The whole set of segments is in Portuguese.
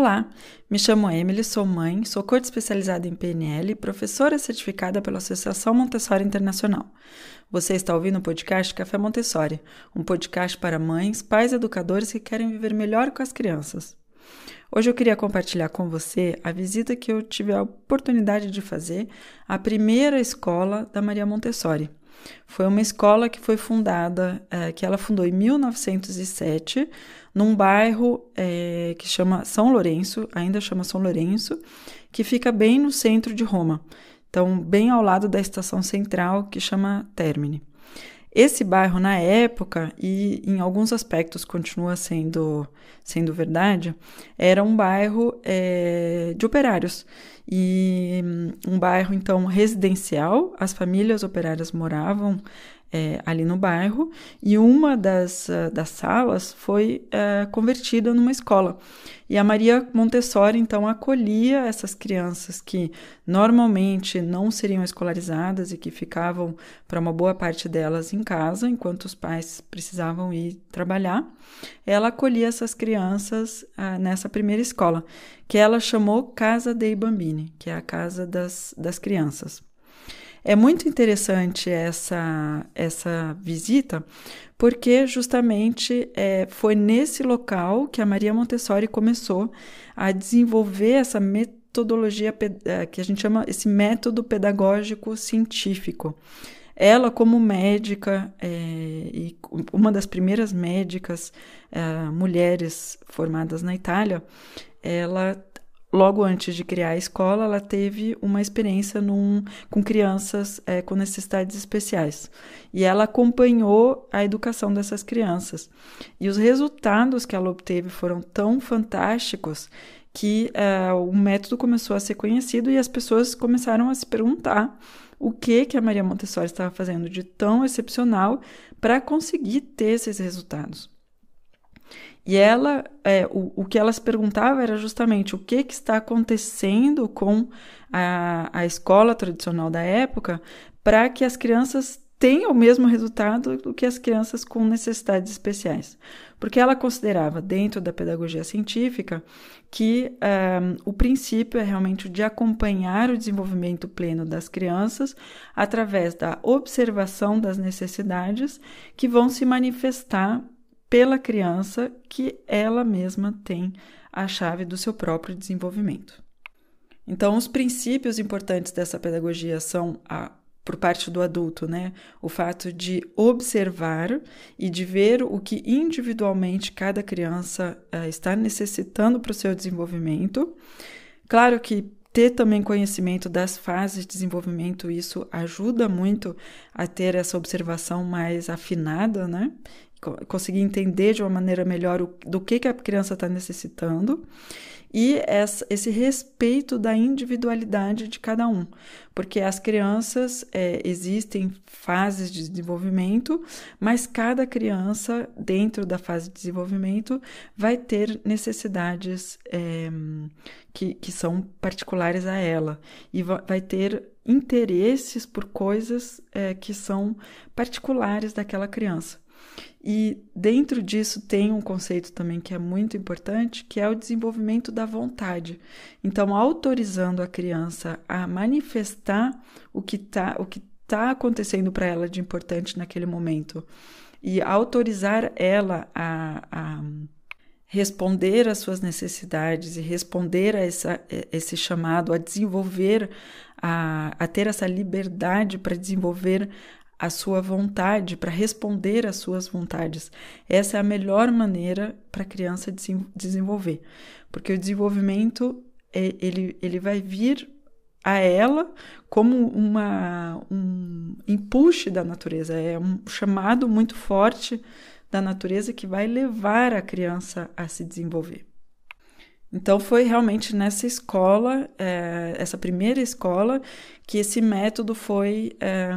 Olá, me chamo Emily, sou mãe, sou coach especializada em PNL e professora certificada pela Associação Montessori Internacional. Você está ouvindo o podcast Café Montessori, um podcast para mães, pais e educadores que querem viver melhor com as crianças. Hoje eu queria compartilhar com você a visita que eu tive a oportunidade de fazer à primeira escola da Maria Montessori. Foi uma escola que foi fundada, é, que ela fundou em 1907, num bairro é, que chama São Lourenço, ainda chama São Lourenço, que fica bem no centro de Roma. Então, bem ao lado da estação central, que chama Termini. Esse bairro, na época, e em alguns aspectos continua sendo, sendo verdade, era um bairro é, de operários. E um bairro, então, residencial, as famílias operárias moravam é, ali no bairro, e uma das, uh, das salas foi uh, convertida numa escola. E a Maria Montessori, então, acolhia essas crianças que normalmente não seriam escolarizadas e que ficavam, para uma boa parte delas, em casa, enquanto os pais precisavam ir trabalhar. Ela acolhia essas crianças uh, nessa primeira escola, que ela chamou Casa dei Bambini, que é a casa das, das crianças. É muito interessante essa, essa visita, porque justamente é, foi nesse local que a Maria Montessori começou a desenvolver essa metodologia é, que a gente chama esse método pedagógico científico. Ela, como médica, é, e uma das primeiras médicas é, mulheres formadas na Itália, ela logo antes de criar a escola, ela teve uma experiência num, com crianças é, com necessidades especiais. E ela acompanhou a educação dessas crianças. E os resultados que ela obteve foram tão fantásticos que é, o método começou a ser conhecido e as pessoas começaram a se perguntar o que que a Maria Montessori estava fazendo de tão excepcional para conseguir ter esses resultados. E ela, é, o, o que ela se perguntava era justamente o que, que está acontecendo com a, a escola tradicional da época para que as crianças tenham o mesmo resultado do que as crianças com necessidades especiais. Porque ela considerava, dentro da pedagogia científica, que um, o princípio é realmente de acompanhar o desenvolvimento pleno das crianças através da observação das necessidades que vão se manifestar pela criança que ela mesma tem a chave do seu próprio desenvolvimento. Então, os princípios importantes dessa pedagogia são a por parte do adulto, né? O fato de observar e de ver o que individualmente cada criança uh, está necessitando para o seu desenvolvimento. Claro que ter também conhecimento das fases de desenvolvimento, isso ajuda muito a ter essa observação mais afinada, né? Conseguir entender de uma maneira melhor o, do que, que a criança está necessitando e essa, esse respeito da individualidade de cada um, porque as crianças é, existem fases de desenvolvimento, mas cada criança dentro da fase de desenvolvimento vai ter necessidades é, que, que são particulares a ela e vai ter interesses por coisas é, que são particulares daquela criança. E dentro disso tem um conceito também que é muito importante, que é o desenvolvimento da vontade. Então, autorizando a criança a manifestar o que está tá acontecendo para ela de importante naquele momento e autorizar ela a, a responder às suas necessidades e responder a essa, esse chamado, a desenvolver, a, a ter essa liberdade para desenvolver a sua vontade, para responder às suas vontades. Essa é a melhor maneira para a criança desenvolver, porque o desenvolvimento é, ele, ele vai vir a ela como uma, um impulso da natureza, é um chamado muito forte da natureza que vai levar a criança a se desenvolver. Então, foi realmente nessa escola, é, essa primeira escola, que esse método foi é,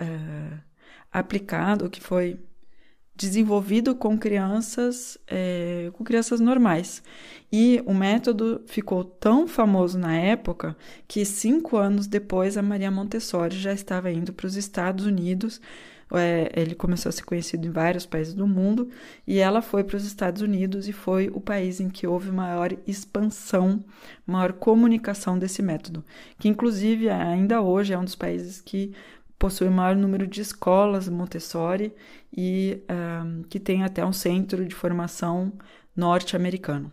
é, aplicado, que foi desenvolvido com crianças, é, com crianças normais. E o método ficou tão famoso na época que cinco anos depois a Maria Montessori já estava indo para os Estados Unidos é, ele começou a ser conhecido em vários países do mundo e ela foi para os Estados Unidos e foi o país em que houve maior expansão, maior comunicação desse método, que inclusive ainda hoje é um dos países que possui o maior número de escolas Montessori e um, que tem até um centro de formação norte-americano.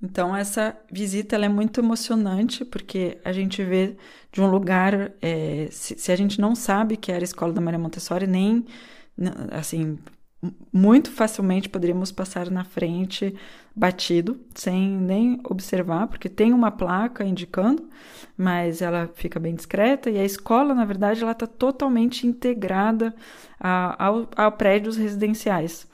Então, essa visita é muito emocionante, porque a gente vê de um lugar. É, se, se, a gente não sabe que era a escola da Maria Montessori, nem. Assim, muito facilmente poderíamos passar na frente batido, sem nem observar, porque tem uma placa indicando, mas ela fica bem discreta. E a escola, na verdade, ela está totalmente integrada a, a, a prédios residenciais.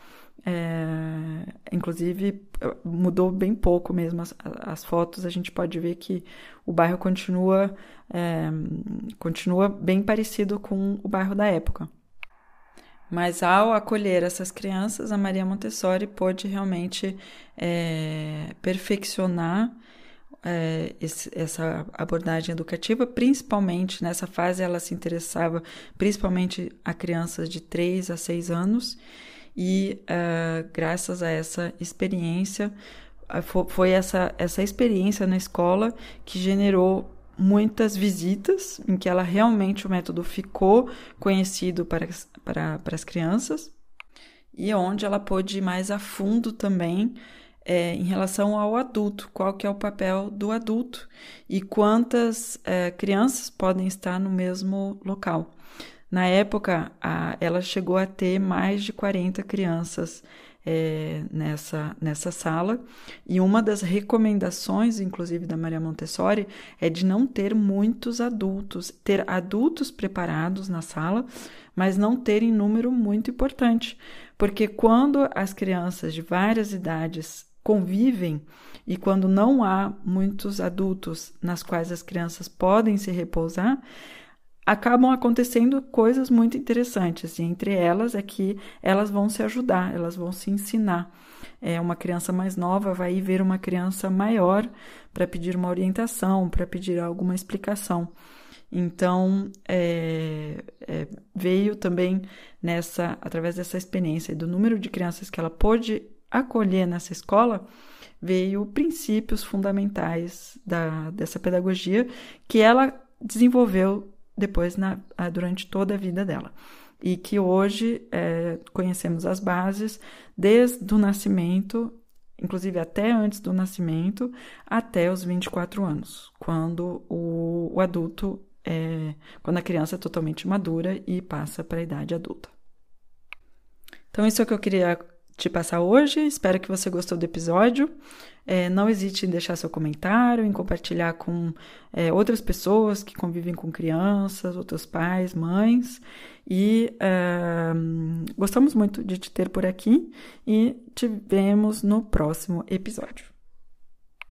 É, inclusive, mudou bem pouco mesmo as, as, fotos. A gente pode ver que o bairro continua, é, continua bem parecido com o bairro da época. Mas ao acolher essas crianças, a Maria Montessori pôde realmente é, perfeccionar é, esse, essa abordagem educativa, principalmente nessa fase ela se interessava principalmente a crianças de 3 a 6 anos e uh, graças a essa experiência, foi essa, essa experiência na escola que generou muitas visitas, em que ela realmente o método ficou conhecido para, para, para as crianças, e onde ela pôde ir mais a fundo também é, em relação ao adulto, qual que é o papel do adulto e quantas é, crianças podem estar no mesmo local. Na época, a, ela chegou a ter mais de 40 crianças é, nessa, nessa sala, e uma das recomendações, inclusive da Maria Montessori, é de não ter muitos adultos, ter adultos preparados na sala, mas não ter em número muito importante, porque quando as crianças de várias idades convivem e quando não há muitos adultos nas quais as crianças podem se repousar, acabam acontecendo coisas muito interessantes, e entre elas é que elas vão se ajudar, elas vão se ensinar. É, uma criança mais nova vai ver uma criança maior para pedir uma orientação, para pedir alguma explicação. Então, é, é, veio também nessa, através dessa experiência do número de crianças que ela pôde acolher nessa escola, veio princípios fundamentais da, dessa pedagogia que ela desenvolveu depois na, durante toda a vida dela. E que hoje é, conhecemos as bases desde o nascimento, inclusive até antes do nascimento, até os 24 anos, quando o, o adulto, é, quando a criança é totalmente madura e passa para a idade adulta. Então, isso é o que eu queria te passar hoje. Espero que você gostou do episódio. É, não hesite em deixar seu comentário, em compartilhar com é, outras pessoas que convivem com crianças, outros pais, mães. E é, gostamos muito de te ter por aqui e te vemos no próximo episódio.